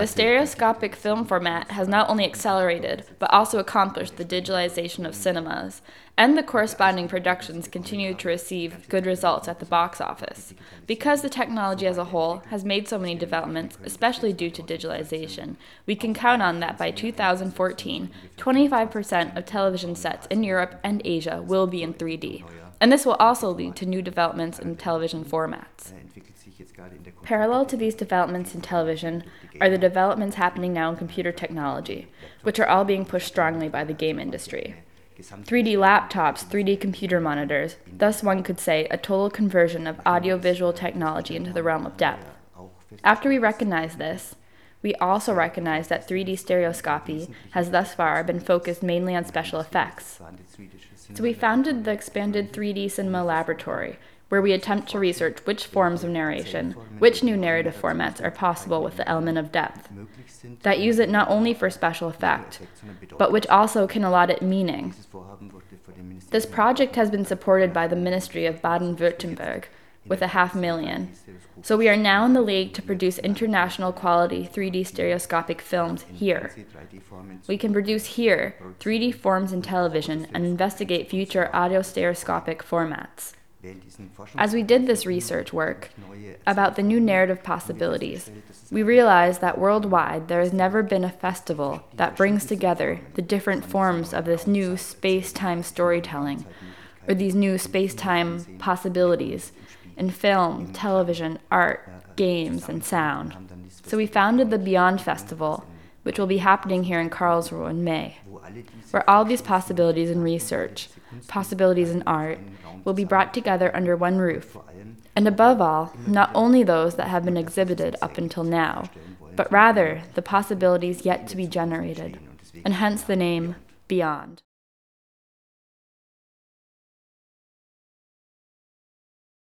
The stereoscopic film format has not only accelerated, but also accomplished the digitalization of cinemas, and the corresponding productions continue to receive good results at the box office. Because the technology as a whole has made so many developments, especially due to digitalization, we can count on that by 2014, 25% of television sets in Europe and Asia will be in 3D. And this will also lead to new developments in television formats. Parallel to these developments in television are the developments happening now in computer technology, which are all being pushed strongly by the game industry. 3D laptops, 3D computer monitors, thus, one could say a total conversion of audiovisual technology into the realm of depth. After we recognize this, we also recognize that 3D stereoscopy has thus far been focused mainly on special effects. So we founded the expanded 3D Cinema Laboratory, where we attempt to research which forms of narration, which new narrative formats are possible with the element of depth, that use it not only for special effect, but which also can allot it meaning. This project has been supported by the Ministry of Baden Württemberg with a half million. So we are now in the league to produce international quality 3D stereoscopic films here. We can produce here 3D forms in television and investigate future autostereoscopic formats. As we did this research work about the new narrative possibilities, we realized that worldwide there has never been a festival that brings together the different forms of this new space time storytelling, or these new space time possibilities in film, television, art, games, and sound. So we founded the Beyond Festival, which will be happening here in Karlsruhe in May, where all these possibilities in research, possibilities in art, will be brought together under one roof. And above all, not only those that have been exhibited up until now, but rather the possibilities yet to be generated, and hence the name Beyond.